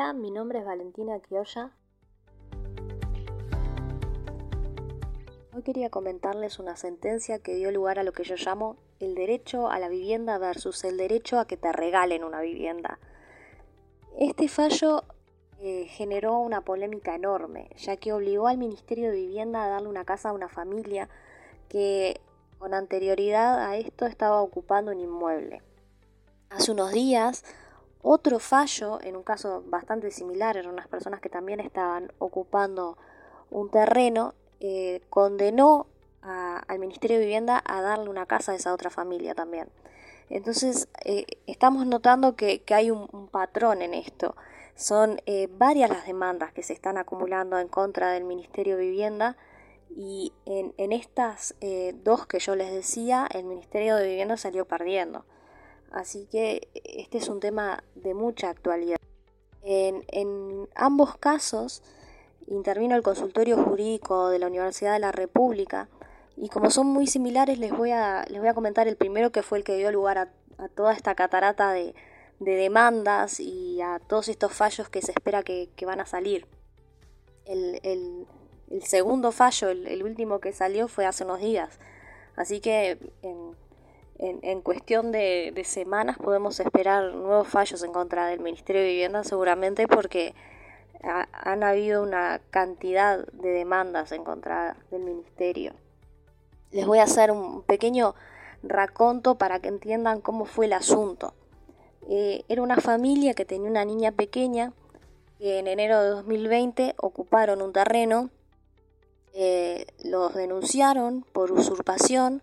Hola, mi nombre es Valentina Quiolla. Hoy quería comentarles una sentencia que dio lugar a lo que yo llamo el derecho a la vivienda versus el derecho a que te regalen una vivienda. Este fallo eh, generó una polémica enorme, ya que obligó al Ministerio de Vivienda a darle una casa a una familia que con anterioridad a esto estaba ocupando un inmueble. Hace unos días, otro fallo, en un caso bastante similar, eran unas personas que también estaban ocupando un terreno, eh, condenó al Ministerio de Vivienda a darle una casa a esa otra familia también. Entonces, eh, estamos notando que, hay un, patrón en esto. Son eh, varias las demandas que se están acumulando en contra del Ministerio de Vivienda y en estas dos que yo les decía, el Ministerio de Vivienda salió perdiendo. Así que este es un tema de mucha actualidad. En, ambos casos intervino el consultorio jurídico de la Universidad de la República y como son muy similares les voy a, les voy a comentar el primero que fue el que dio lugar a, toda esta catarata de, demandas y a todos estos fallos que se espera que, van a salir. El, segundo fallo, el, último que salió fue hace unos días. Así que en, en, cuestión de, semanas podemos esperar nuevos fallos en contra del Ministerio de Vivienda seguramente porque han habido una cantidad de demandas en contra del Ministerio. Les voy a hacer un pequeño raconto para que entiendan cómo fue el asunto. Eh, era una familia que tenía una niña pequeña que en enero de 2020 ocuparon un terreno, eh, los denunciaron por usurpación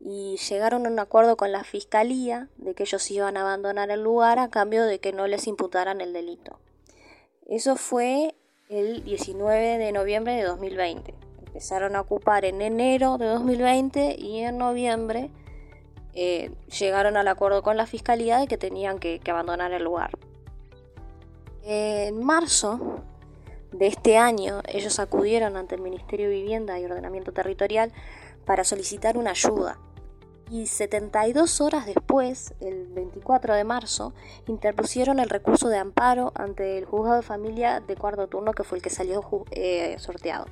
y llegaron a un acuerdo con la fiscalía de que ellos iban a abandonar el lugar a cambio de que no les imputaran el delito. Eso fue el 19 de noviembre de 2020. Empezaron a ocupar en enero de 2020 y en noviembre eh, llegaron al acuerdo con la fiscalía de que tenían que, que abandonar el lugar. En marzo de este año, ellos acudieron ante el Ministerio de Vivienda y Ordenamiento Territorial para solicitar una ayuda y 72 horas después, el 24 de marzo, interpusieron el recurso de amparo ante el juzgado de familia de cuarto turno que fue el que salió eh, sorteado.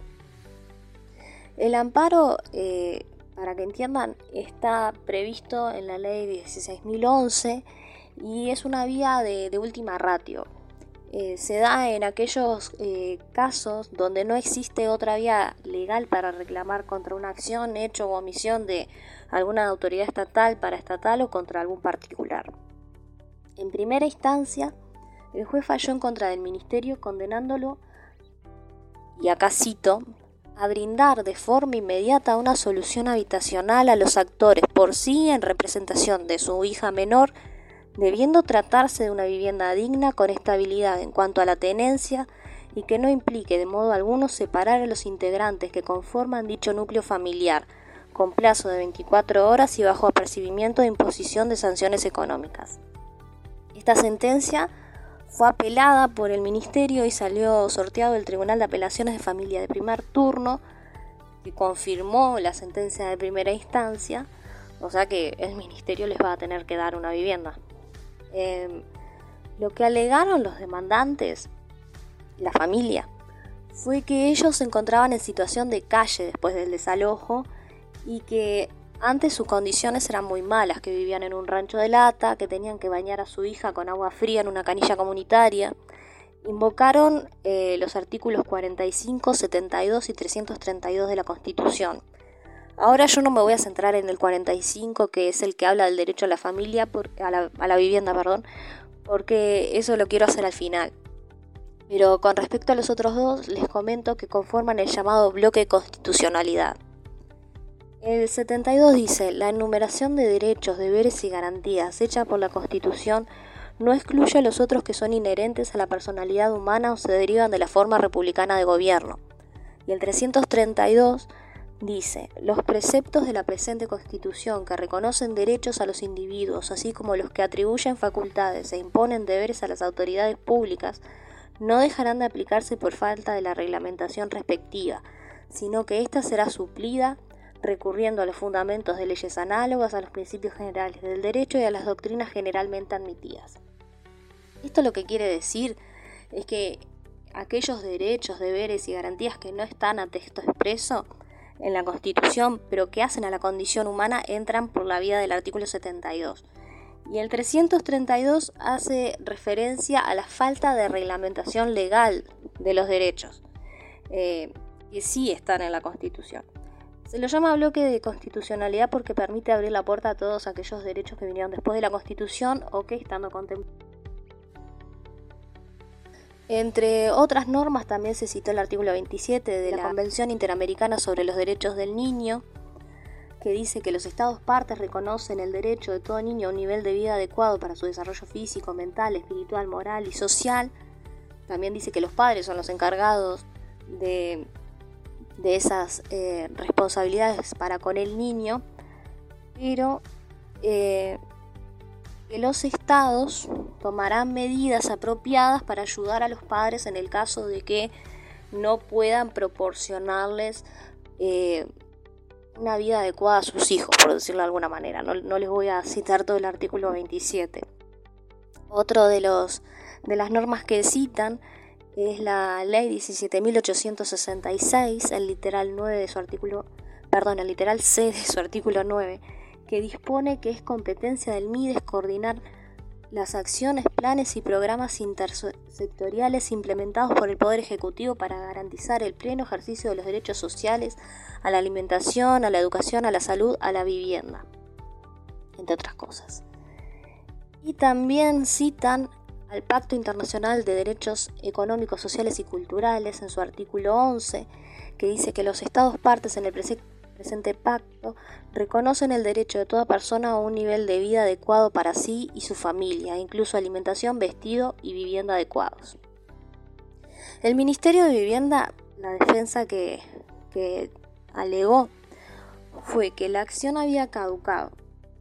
El amparo, eh, para que entiendan, está previsto en la ley 16.011 y es una vía de última ratio. Eh, se da en aquellos eh, casos donde no existe otra vía legal para reclamar contra una acción, hecho o omisión de alguna autoridad estatal, paraestatal o contra algún particular. En primera instancia, el juez falló en contra del ministerio condenándolo, y acá a brindar de forma inmediata una solución habitacional a los actores por sí en representación de su hija menor debiendo tratarse de una vivienda digna con estabilidad en cuanto a la tenencia y que no implique de modo alguno separar a los integrantes que conforman dicho núcleo familiar, con plazo de 24 horas y bajo apercibimiento de imposición de sanciones económicas. Esta sentencia fue apelada por el Ministerio y salió sorteado del Tribunal de Apelaciones de Familia de primer turno, que confirmó la sentencia de primera instancia, o sea que el Ministerio les va a tener que dar una vivienda. Em, lo que alegaron los demandantes, la familia, fue que ellos se encontraban en situación de calle después del desalojo y que antes sus condiciones eran muy malas, que vivían en un rancho de lata, que tenían que bañar a su hija con agua fría en una canilla comunitaria. Invocaron eh, los artículos 45, 72 y 332 de la Constitución, Ahora yo no me voy a centrar en el 45, que es el que habla del derecho a la familia, a, la, vivienda, perdón, porque eso lo quiero hacer al final. Pero con respecto a los otros dos, les comento que conforman el llamado bloque de constitucionalidad. El 72 dice, la enumeración de derechos, deberes y garantías hecha por la Constitución no excluye a los otros que son inherentes a la personalidad humana o se derivan de la forma republicana de gobierno. Y el 332 Dice, los preceptos de la presente Constitución que reconocen derechos a los individuos, así como los que atribuyen facultades e imponen deberes a las autoridades públicas, no dejarán de aplicarse por falta de la reglamentación respectiva, sino que ésta será suplida recurriendo a los fundamentos de leyes análogas a los principios generales del derecho y a las doctrinas generalmente admitidas. Esto lo que quiere decir es que aquellos derechos, deberes y garantías que no están a texto expreso en la Constitución, pero que hacen a la condición humana, entran por la vía del artículo 72. Y el 332 hace referencia a la falta de reglamentación legal de los derechos, eh, que sí están en la Constitución. Se lo llama bloque de constitucionalidad porque permite abrir la puerta a todos aquellos derechos que vinieron después de la Constitución o que estando contemplados. Entre otras normas también se citó el artículo 27 de la Convención Interamericana sobre los Derechos del Niño, que dice que los Estados partes reconocen el derecho de todo niño a un nivel de vida adecuado para su desarrollo físico, mental, espiritual, moral y social. También dice que los padres son los encargados de de esas eh, responsabilidades para con el niño, pero eh, que los estados tomarán medidas apropiadas para ayudar a los padres en el caso de que no puedan proporcionarles eh, una vida adecuada a sus hijos, por decirlo de alguna manera. No, les voy a citar todo el artículo 27. Otro de, los, de las normas que citan es la ley 17.866, el literal 9 de su artículo, perdón, el literal C de su artículo 9, que dispone que es competencia del MIDES coordinar las acciones, planes y programas intersectoriales implementados por el Poder Ejecutivo para garantizar el pleno ejercicio de los derechos sociales a la alimentación, a la educación, a la salud, a la vivienda, entre otras cosas. Y también citan al Pacto Internacional de Derechos Económicos, Sociales y Culturales en su artículo 11, que dice que los Estados partes en el presente pacto reconocen el derecho de toda persona a un nivel de vida adecuado para sí y su familia, incluso alimentación, vestido y vivienda adecuados. El Ministerio de Vivienda, la defensa que, que alegó fue que la acción había caducado,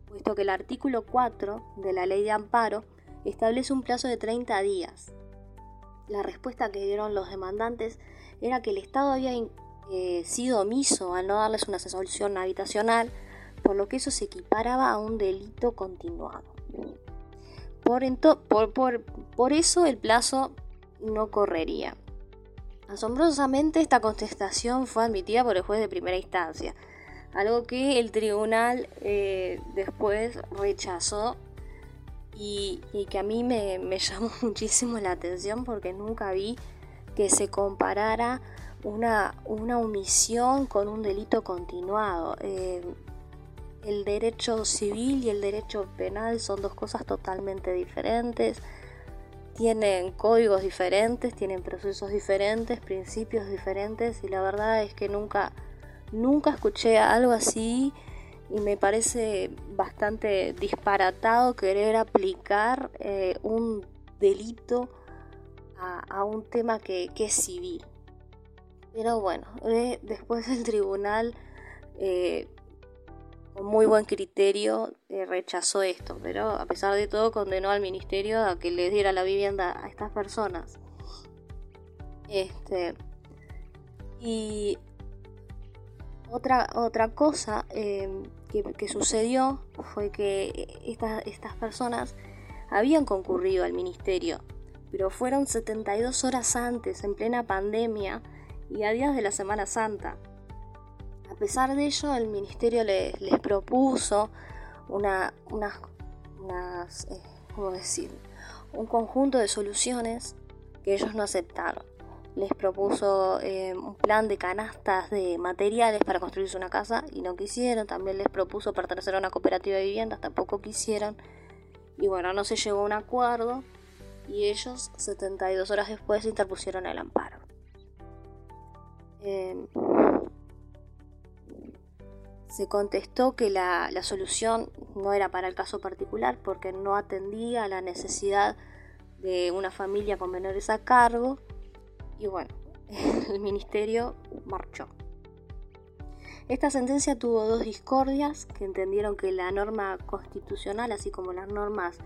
puesto que el artículo 4 de la Ley de Amparo establece un plazo de 30 días. La respuesta que dieron los demandantes era que el Estado había eh, sido omiso al no darles una solución habitacional, por lo que eso se equiparaba a un delito continuado. Por, eso el plazo no correría. Asombrosamente esta contestación fue admitida por el juez de primera instancia, algo que el tribunal eh, después rechazó y, que a mí me, llamó muchísimo la atención porque nunca vi que se comparara una, una omisión con un delito continuado. Eh, el derecho civil y el derecho penal son dos cosas totalmente diferentes. Tienen códigos diferentes, tienen procesos diferentes, principios diferentes y la verdad es que nunca, nunca escuché algo así y me parece bastante disparatado querer aplicar eh, un delito a, un tema que, es civil. Pero bueno, eh, después el tribunal, eh, con muy buen criterio, rechazó esto, pero a pesar de todo condenó al ministerio a que le diera la vivienda a estas personas. Este, y otra, otra cosa em, que, sucedió fue que estas personas habían concurrido al ministerio, pero fueron 72 horas antes, en plena pandemia y a días de la Semana Santa. A pesar de ello, el ministerio les, propuso una, eh, ¿cómo un conjunto de soluciones que ellos no aceptaron les propuso eh, un plan de canastas de materiales para construirse una casa y no quisieron. También les propuso pertenecer a una cooperativa de viviendas, tampoco quisieron. Y bueno, no se llegó a un acuerdo y ellos 72 horas después interpusieron el amparo. Em, se contestó que la, la solución no era para el caso particular porque no atendía a la necesidad de una familia con menores a cargo y bueno, el ministerio marchó. Esta sentencia tuvo dos discordias que entendieron que la norma constitucional, así como las normas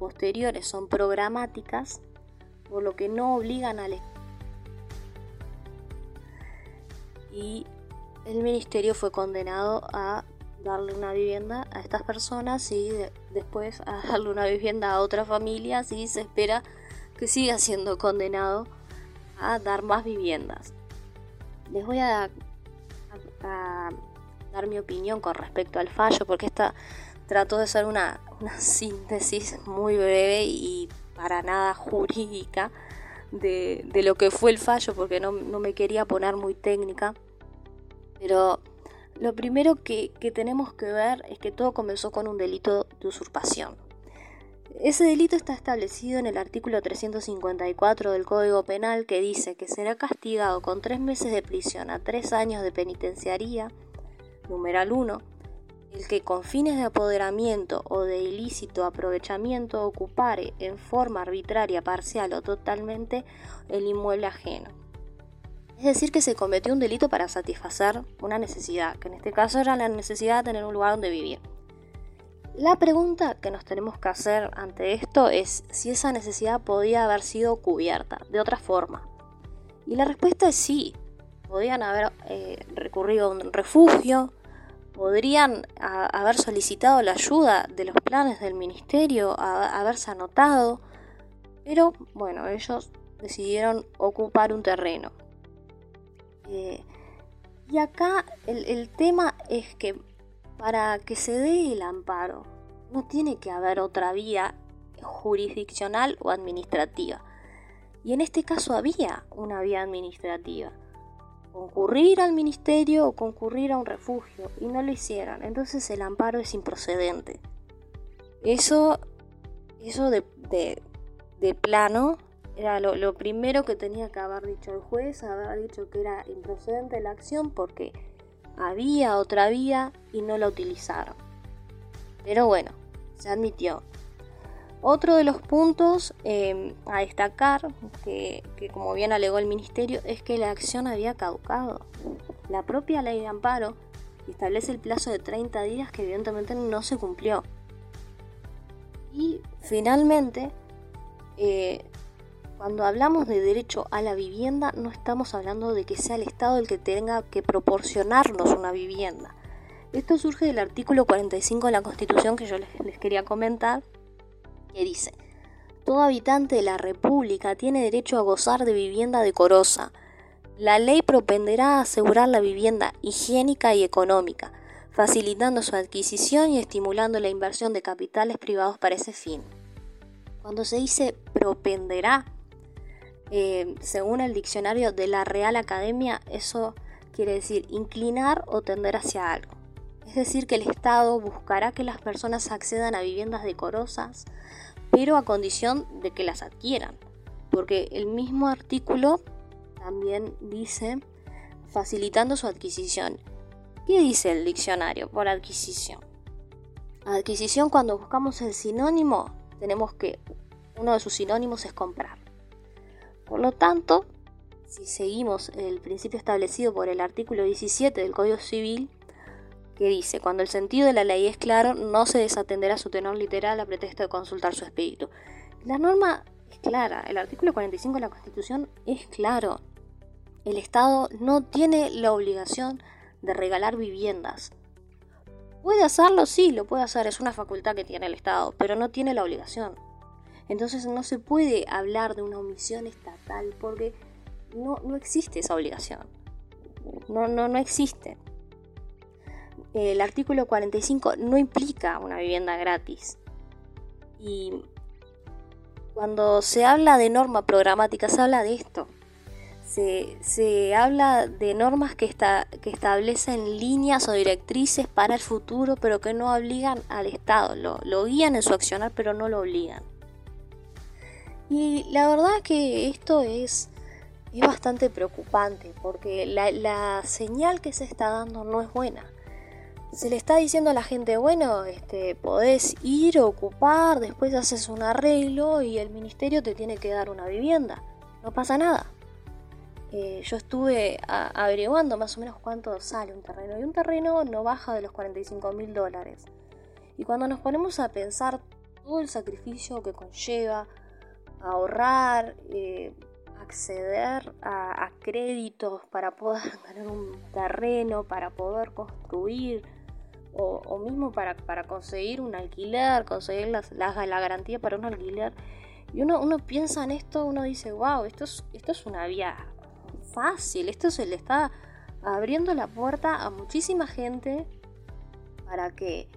posteriores, son programáticas, por lo que no obligan al y el ministerio fue condenado a darle una vivienda a estas personas y después a darle una vivienda a otra familia si se espera que siga siendo condenado a dar más viviendas. Les voy a, dar mi opinión con respecto al fallo, porque esta trató de ser una, síntesis muy breve y para nada jurídica de, lo que fue el fallo, porque no, me quería poner muy técnica. Pero lo primero que tenemos que ver es que todo comenzó con un delito de usurpación. Ese delito está establecido en el artículo 354 del Código Penal que dice que será castigado con tres meses de prisión a tres años de penitenciaría, numeral 1, el que con fines de apoderamiento o de ilícito aprovechamiento ocupare en forma arbitraria, parcial o totalmente el inmueble ajeno. Es decir, que se cometió un delito para satisfacer una necesidad, que en este caso era la necesidad de tener un lugar donde vivir. La pregunta que nos tenemos que hacer ante esto es si esa necesidad podía haber sido cubierta de otra forma. Y la respuesta es sí. Podían haber eh, recurrido a un refugio, podrían haber solicitado la ayuda de los planes del ministerio, haberse anotado, pero bueno, ellos decidieron ocupar un terreno. Eh, y acá el tema es que para que se dé el amparo, no tiene que haber otra vía jurisdiccional o administrativa. Y en este caso había una vía administrativa. Concurrir al ministerio o concurrir a un refugio. Y no lo hicieron. Entonces el amparo es improcedente. Eso, eso de, plano era lo, primero que tenía que haber dicho el juez, haber dicho que era improcedente la acción porque había otra vía y no la utilizaron. Pero bueno, se admitió. Otro de los puntos em, a destacar, que, como bien alegó el ministerio, es que la acción había caducado. La propia ley de amparo establece el plazo de 30 días que evidentemente no se cumplió. Y finalmente, eh, cuando hablamos de derecho a la vivienda, no estamos hablando de que sea el Estado el que tenga que proporcionarnos una vivienda. Esto surge del artículo 45 de la Constitución que yo les, quería comentar, que dice, todo habitante de la República tiene derecho a gozar de vivienda decorosa. La ley propenderá a asegurar la vivienda higiénica y económica, facilitando su adquisición y estimulando la inversión de capitales privados para ese fin. Cuando se dice propenderá, eh, según el diccionario de la Real Academia, eso quiere decir inclinar o tender hacia algo. Es decir, que el Estado buscará que las personas accedan a viviendas decorosas, pero a condición de que las adquieran. Porque el mismo artículo también dice facilitando su adquisición. ¿Qué dice el diccionario por adquisición? Adquisición cuando buscamos el sinónimo, tenemos que uno de sus sinónimos es comprar. Por lo tanto, si seguimos el principio establecido por el artículo 17 del Código Civil, que dice, cuando el sentido de la ley es claro, no se desatenderá su tenor literal a pretexto de consultar su espíritu. La norma es clara, el artículo 45 de la Constitución es claro. El Estado no tiene la obligación de regalar viviendas. ¿Puede hacerlo? Sí, lo puede hacer, es una facultad que tiene el Estado, pero no tiene la obligación. Entonces no se puede hablar de una omisión estatal porque no, no existe esa obligación. No, no, no existe. El artículo 45 no implica una vivienda gratis. Y cuando se habla de norma programática, se habla de esto. Se, habla de normas que, que establecen líneas o directrices para el futuro, pero que no obligan al Estado. Lo, lo guían en su accionar, pero no lo obligan. Y la verdad que esto es, es bastante preocupante porque la, señal que se está dando no es buena. Se le está diciendo a la gente, bueno, este, podés ir, ocupar, después haces un arreglo y el ministerio te tiene que dar una vivienda. No pasa nada. Eh, yo estuve averiguando más o menos cuánto sale un terreno y un terreno no baja de los 45 mil dólares. Y cuando nos ponemos a pensar todo el sacrificio que conlleva, ahorrar, eh, acceder a, créditos para poder ganar un terreno, para poder construir, o, mismo para, conseguir un alquiler, conseguir la garantía para un alquiler, Y uno, uno piensa en esto, uno dice, wow, esto es, esto es una vía fácil, esto se le está abriendo la puerta a muchísima gente para que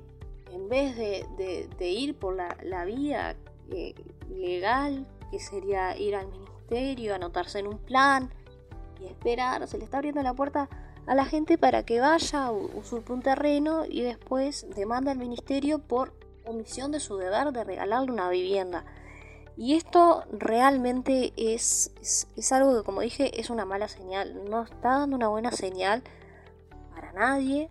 en vez de, ir por la, vía eh, legal, que sería ir al ministerio, anotarse en un plan y esperar, se le está abriendo la puerta a la gente para que vaya, usurpe un terreno y después demanda al ministerio por omisión de su deber de regalarle una vivienda. Y esto realmente es, es, algo que, como dije, es una mala señal. No está dando una buena señal para nadie.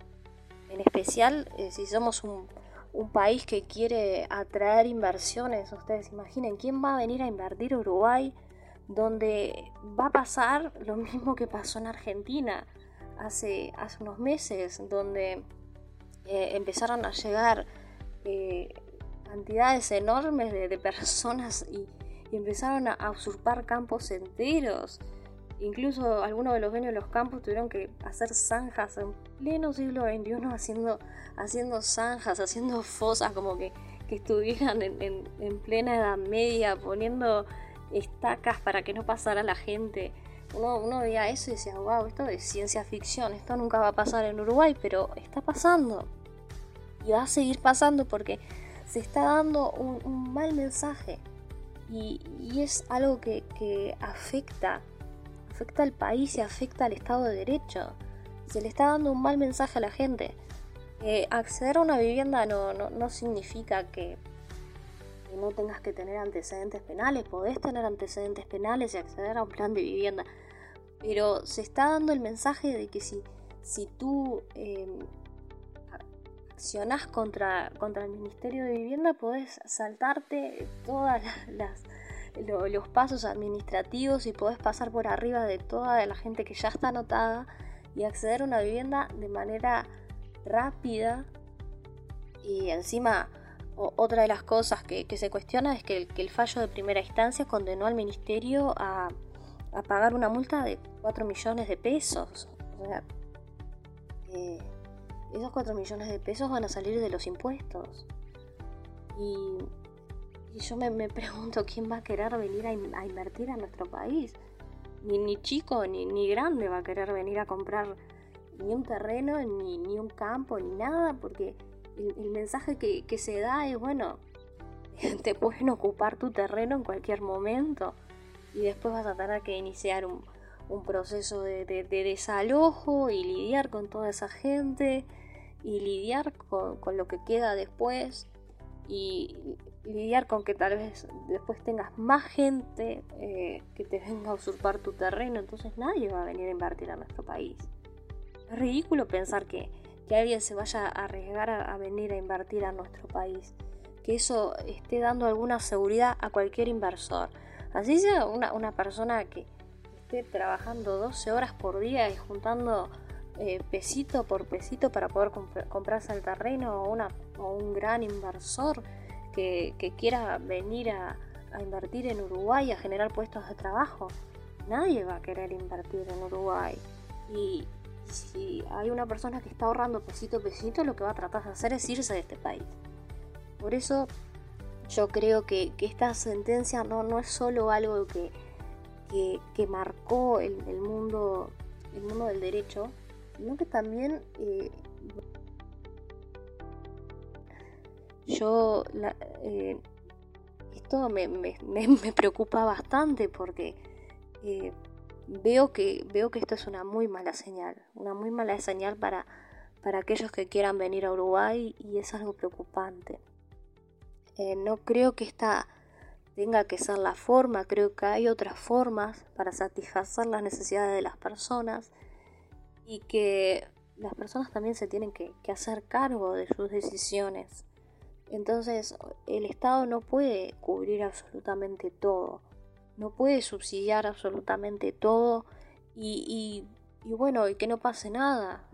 En especial eh, si somos un, un, país que quiere atraer inversiones. Ustedes imaginen, ¿quién va a venir a invertir Uruguay? Donde va a pasar lo mismo que pasó en Argentina hace, hace unos meses, donde eh, empezaron a llegar eh, cantidades enormes de, personas y, empezaron a, usurpar campos enteros. Incluso algunos de los dueños de los campos tuvieron que hacer zanjas en pleno siglo XXI haciendo, haciendo zanjas, haciendo fosas como que, estuvieran en, en plena Edad Media, poniendo estacas para que no pasara la gente uno, veía eso y decía, wow, esto es ciencia ficción, esto nunca va a pasar en Uruguay, pero está pasando. Y va a seguir pasando porque se está dando un, mal mensaje. Y, es algo que, afecta, afecta al país y afecta al Estado de Derecho. Se le está dando un mal mensaje a la gente. acceder a una vivienda no, no significa que no tengas que tener antecedentes penales, podés tener antecedentes penales y acceder a un plan de vivienda. Pero se está dando el mensaje de que si, si tú em, accionás contra, contra el Ministerio de Vivienda, podés saltarte los pasos administrativos y podés pasar por arriba de toda la gente que ya está anotada y acceder a una vivienda de manera rápida y encima otra de las cosas que, se cuestiona es que el, fallo de primera instancia condenó al ministerio a, pagar una multa de 4 millones de pesos. O sea, eh, esos 4 millones de pesos van a salir de los impuestos. Y, yo me, pregunto quién va a querer venir a, invertir a nuestro país. Ni, ni chico ni, ni grande va a querer venir a comprar ni un terreno, ni, ni un campo, ni nada, porque el, mensaje que, se da es, bueno, te pueden ocupar tu terreno en cualquier momento y después vas a tener que iniciar un, proceso de, desalojo y lidiar con toda esa gente y lidiar con, lo que queda después y lidiar con que tal vez después tengas más gente eh, que te venga a usurpar tu terreno, entonces nadie va a venir a invertir a nuestro país. Es ridículo pensar que que alguien se vaya a arriesgar a, venir a invertir a nuestro país. Que eso esté dando alguna seguridad a cualquier inversor. Así sea una, persona que esté trabajando 12 horas por día y juntando eh, pesito por pesito para poder comprarse el terreno o, una, o un gran inversor que, quiera venir a, invertir en Uruguay, a generar puestos de trabajo. Nadie va a querer invertir en Uruguay. Y, si hay una persona que está ahorrando pesito a pesito, lo que va a tratar de hacer es irse de este país. Por eso yo creo que, esta sentencia no, no es solo algo que, que, marcó el, mundo, el mundo del derecho, sino que también eh, yo eh, esto me, preocupa bastante porque eh, veo que, veo que esto es una muy mala señal, una muy mala señal para, para aquellos que quieran venir a Uruguay y es algo preocupante. Eh, no creo que esta tenga que ser la forma, creo que hay otras formas para satisfacer las necesidades de las personas y que las personas también se tienen que hacer cargo de sus decisiones. Entonces el Estado no puede cubrir absolutamente todo no puede subsidiar absolutamente todo y, bueno, y que no pase nada.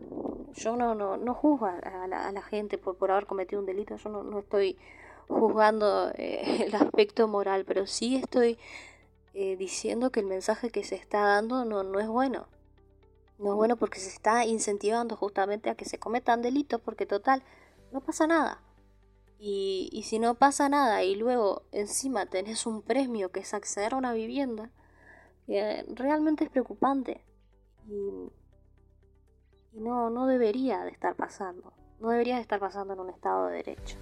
Yo no, no, no juzgo a la, gente por, por haber cometido un delito, yo no, estoy juzgando eh, el aspecto moral, pero sí estoy eh, diciendo que el mensaje que se está dando no, no es bueno. No es bueno porque se está incentivando justamente a que se cometan delitos, porque total, no pasa nada. Y, si no pasa nada y luego encima tenés un premio que es acceder a una vivienda, eh, realmente es preocupante. Y, y no, no debería de estar pasando. No debería de estar pasando en un Estado de Derecho.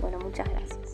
Bueno, muchas gracias.